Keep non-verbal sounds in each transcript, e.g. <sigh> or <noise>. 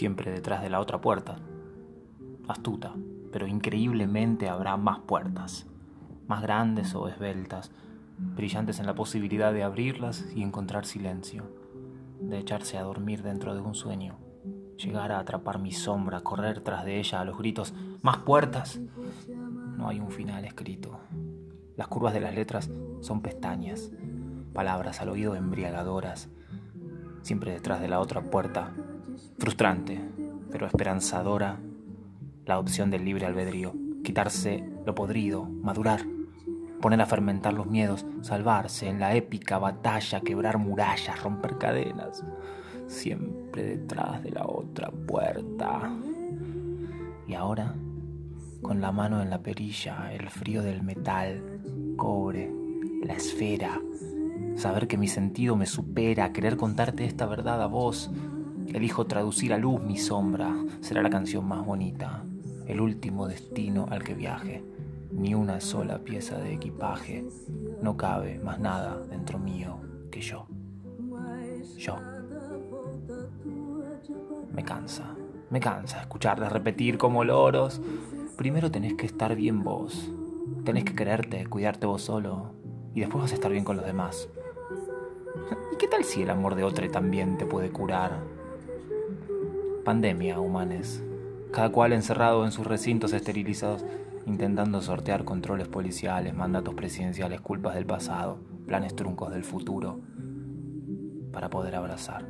siempre detrás de la otra puerta. Astuta, pero increíblemente habrá más puertas, más grandes o esbeltas, brillantes en la posibilidad de abrirlas y encontrar silencio, de echarse a dormir dentro de un sueño, llegar a atrapar mi sombra, correr tras de ella a los gritos, más puertas. No hay un final escrito. Las curvas de las letras son pestañas, palabras al oído embriagadoras, siempre detrás de la otra puerta, frustrante, pero esperanzadora, la opción del libre albedrío, quitarse lo podrido, madurar poner a fermentar los miedos, salvarse en la épica batalla, quebrar murallas, romper cadenas, siempre detrás de la otra puerta. Y ahora, con la mano en la perilla, el frío del metal, cobre, la esfera, saber que mi sentido me supera, querer contarte esta verdad a vos, elijo traducir a luz mi sombra, será la canción más bonita, el último destino al que viaje ni una sola pieza de equipaje, no cabe más nada dentro mío que yo. Yo. Me cansa, me cansa escucharles repetir como loros. Primero tenés que estar bien vos, tenés que quererte, cuidarte vos solo, y después vas a estar bien con los demás. ¿Y qué tal si el amor de otro también te puede curar? Pandemia, humanes. Cada cual encerrado en sus recintos esterilizados intentando sortear controles policiales, mandatos presidenciales, culpas del pasado, planes truncos del futuro, para poder abrazar.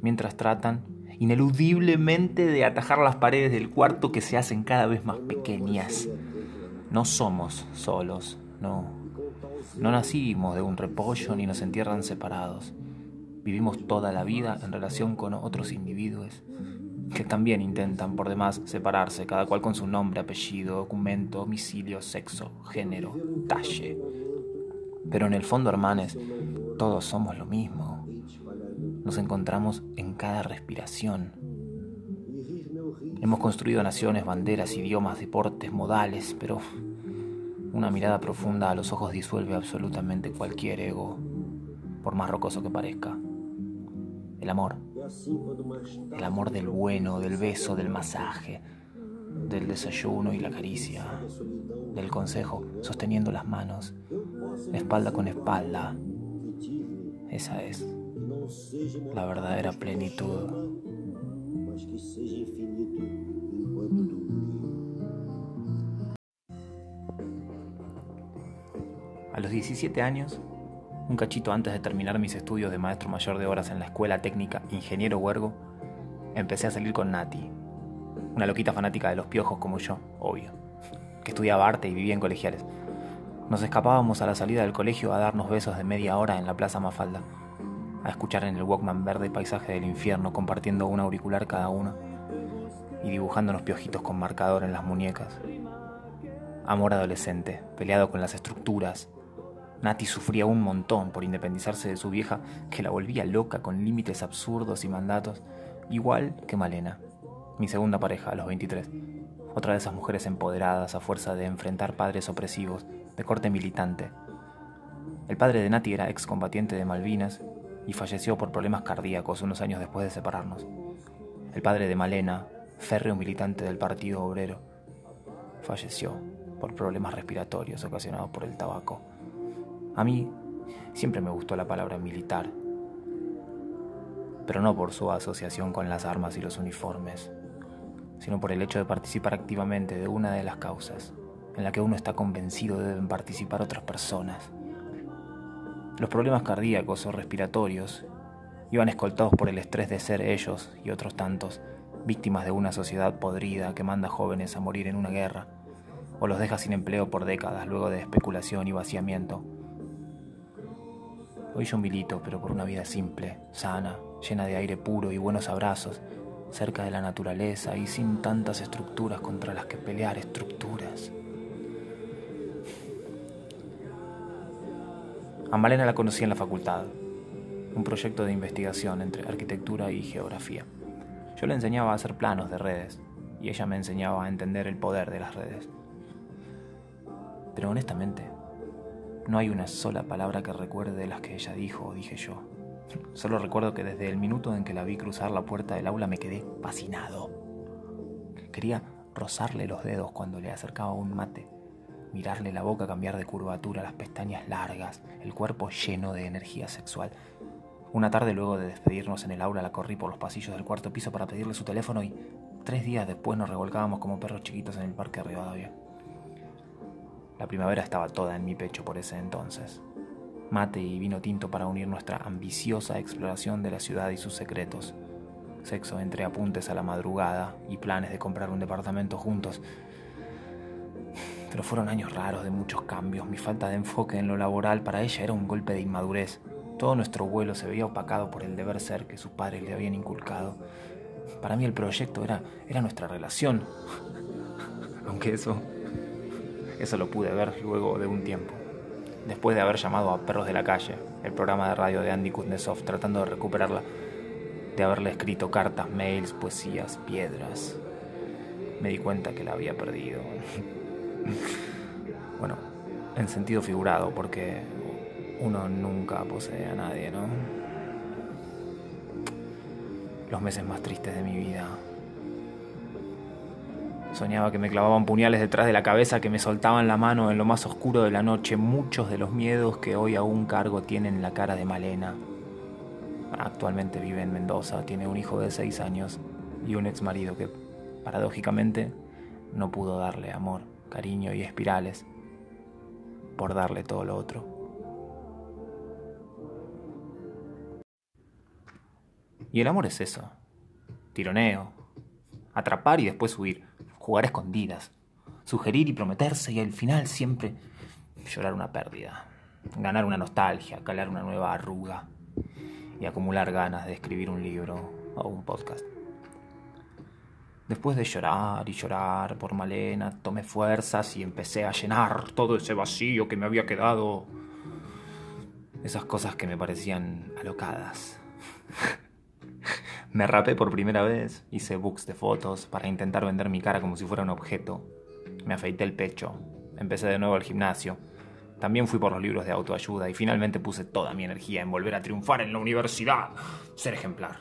Mientras tratan ineludiblemente de atajar las paredes del cuarto que se hacen cada vez más pequeñas. No somos solos, no. No nacimos de un repollo ni nos entierran separados. Vivimos toda la vida en relación con otros individuos que también intentan por demás separarse, cada cual con su nombre, apellido, documento, domicilio, sexo, género, talle. Pero en el fondo, hermanes, todos somos lo mismo. Nos encontramos en cada respiración. Hemos construido naciones, banderas, idiomas, deportes, modales, pero una mirada profunda a los ojos disuelve absolutamente cualquier ego, por más rocoso que parezca. El amor el amor del bueno, del beso, del masaje, del desayuno y la caricia, del consejo, sosteniendo las manos, espalda con espalda. Esa es la verdadera plenitud. A los 17 años un cachito antes de terminar mis estudios de maestro mayor de horas en la escuela técnica Ingeniero Huergo, empecé a salir con Nati, una loquita fanática de los piojos como yo, obvio, que estudiaba arte y vivía en colegiales. Nos escapábamos a la salida del colegio a darnos besos de media hora en la Plaza Mafalda, a escuchar en el Walkman verde paisaje del infierno compartiendo un auricular cada uno y dibujándonos piojitos con marcador en las muñecas. Amor adolescente, peleado con las estructuras, Nati sufría un montón por independizarse de su vieja que la volvía loca con límites absurdos y mandatos, igual que Malena, mi segunda pareja a los 23. Otra de esas mujeres empoderadas a fuerza de enfrentar padres opresivos, de corte militante. El padre de Nati era excombatiente de Malvinas y falleció por problemas cardíacos unos años después de separarnos. El padre de Malena, férreo militante del Partido Obrero, falleció por problemas respiratorios ocasionados por el tabaco. A mí siempre me gustó la palabra militar, pero no por su asociación con las armas y los uniformes, sino por el hecho de participar activamente de una de las causas en la que uno está convencido deben participar otras personas. Los problemas cardíacos o respiratorios iban escoltados por el estrés de ser ellos y otros tantos víctimas de una sociedad podrida que manda jóvenes a morir en una guerra o los deja sin empleo por décadas luego de especulación y vaciamiento Hoy yo milito, pero por una vida simple, sana, llena de aire puro y buenos abrazos, cerca de la naturaleza y sin tantas estructuras contra las que pelear estructuras. A Malena la conocí en la facultad, un proyecto de investigación entre arquitectura y geografía. Yo le enseñaba a hacer planos de redes y ella me enseñaba a entender el poder de las redes. Pero honestamente, no hay una sola palabra que recuerde de las que ella dijo o dije yo. Solo recuerdo que desde el minuto en que la vi cruzar la puerta del aula me quedé fascinado. Quería rozarle los dedos cuando le acercaba un mate, mirarle la boca cambiar de curvatura, las pestañas largas, el cuerpo lleno de energía sexual. Una tarde luego de despedirnos en el aula la corrí por los pasillos del cuarto piso para pedirle su teléfono y tres días después nos revolcábamos como perros chiquitos en el parque de Rivadavia. La primavera estaba toda en mi pecho por ese entonces. Mate y vino tinto para unir nuestra ambiciosa exploración de la ciudad y sus secretos. Sexo entre apuntes a la madrugada y planes de comprar un departamento juntos. Pero fueron años raros de muchos cambios. Mi falta de enfoque en lo laboral para ella era un golpe de inmadurez. Todo nuestro vuelo se veía opacado por el deber ser que sus padres le habían inculcado. Para mí el proyecto era, era nuestra relación. <laughs> Aunque eso eso lo pude ver luego de un tiempo, después de haber llamado a Perros de la Calle, el programa de radio de Andy Kuznetsov, tratando de recuperarla, de haberle escrito cartas, mails, poesías, piedras. Me di cuenta que la había perdido. <laughs> bueno, en sentido figurado, porque uno nunca posee a nadie, ¿no? Los meses más tristes de mi vida Soñaba que me clavaban puñales detrás de la cabeza, que me soltaban la mano en lo más oscuro de la noche. Muchos de los miedos que hoy aún cargo tienen la cara de Malena. Actualmente vive en Mendoza, tiene un hijo de seis años y un ex marido que, paradójicamente, no pudo darle amor, cariño y espirales por darle todo lo otro. Y el amor es eso, tironeo, atrapar y después huir jugar escondidas, sugerir y prometerse y al final siempre llorar una pérdida, ganar una nostalgia, calar una nueva arruga y acumular ganas de escribir un libro o un podcast. Después de llorar y llorar por Malena, tomé fuerzas y empecé a llenar todo ese vacío que me había quedado. Esas cosas que me parecían alocadas. <laughs> Me rapé por primera vez, hice books de fotos para intentar vender mi cara como si fuera un objeto. Me afeité el pecho, empecé de nuevo el gimnasio. También fui por los libros de autoayuda y finalmente puse toda mi energía en volver a triunfar en la universidad, ser ejemplar.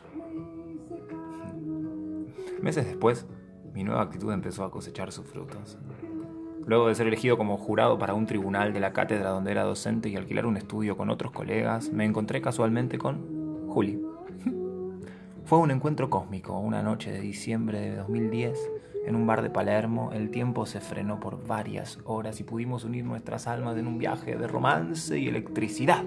Meses después, mi nueva actitud empezó a cosechar sus frutos. Luego de ser elegido como jurado para un tribunal de la cátedra donde era docente y alquilar un estudio con otros colegas, me encontré casualmente con Juli. Fue un encuentro cósmico, una noche de diciembre de 2010, en un bar de Palermo, el tiempo se frenó por varias horas y pudimos unir nuestras almas en un viaje de romance y electricidad.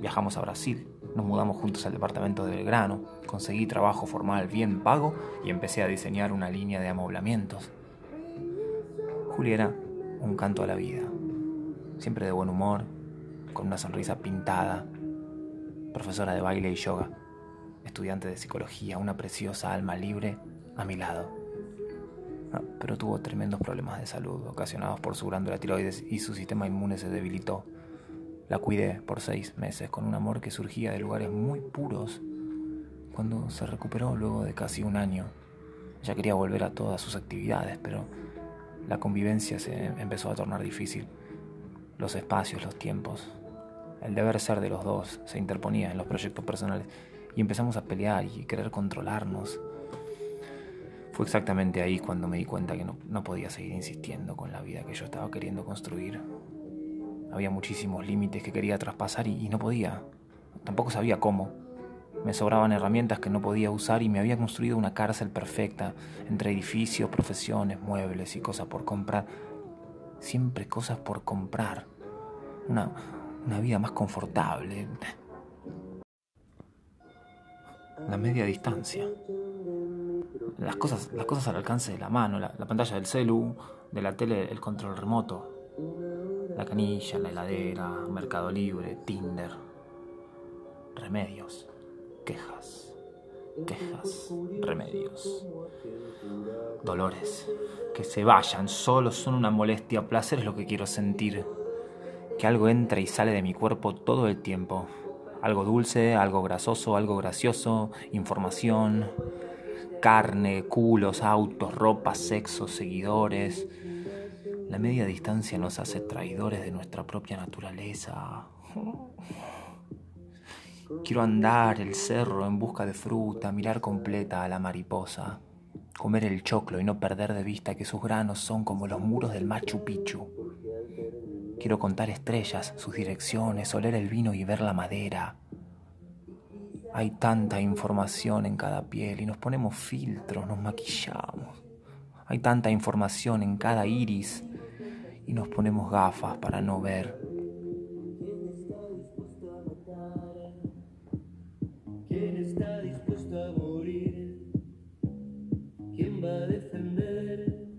Viajamos a Brasil, nos mudamos juntos al departamento de Belgrano, conseguí trabajo formal bien pago y empecé a diseñar una línea de amoblamientos. Julia era un canto a la vida, siempre de buen humor, con una sonrisa pintada, profesora de baile y yoga estudiante de psicología, una preciosa alma libre a mi lado. Ah, pero tuvo tremendos problemas de salud ocasionados por su glándula tiroides y su sistema inmune se debilitó. La cuidé por seis meses con un amor que surgía de lugares muy puros. Cuando se recuperó luego de casi un año, ella quería volver a todas sus actividades, pero la convivencia se empezó a tornar difícil. Los espacios, los tiempos, el deber ser de los dos se interponía en los proyectos personales y empezamos a pelear y querer controlarnos. Fue exactamente ahí cuando me di cuenta que no, podía seguir insistiendo con la vida que yo estaba queriendo construir. Había muchísimos límites que quería traspasar y, y no podía. Tampoco sabía cómo. Me sobraban herramientas que no podía usar y me había construido una cárcel perfecta entre edificios, profesiones, muebles y cosas por comprar. Siempre cosas por comprar. Una, una vida más confortable la media distancia. Las cosas, las cosas al alcance de la mano, la, pantalla del celu, de la tele, el control remoto, la canilla, la heladera, Mercado Libre, Tinder, remedios, quejas, quejas, remedios, dolores, que se vayan, solo son una molestia, placer es lo que quiero sentir, que algo entra y sale de mi cuerpo todo el tiempo algo dulce, algo grasoso, algo gracioso, información, carne, culos, autos, ropa, sexo, seguidores. La media distancia nos hace traidores de nuestra propia naturaleza. Quiero andar el cerro en busca de fruta, mirar completa a la mariposa, comer el choclo y no perder de vista que sus granos son como los muros del Machu Picchu. Quiero contar estrellas, sus direcciones, oler el vino y ver la madera. Hay tanta información en cada piel y nos ponemos filtros, nos maquillamos. Hay tanta información en cada iris y nos ponemos gafas para no ver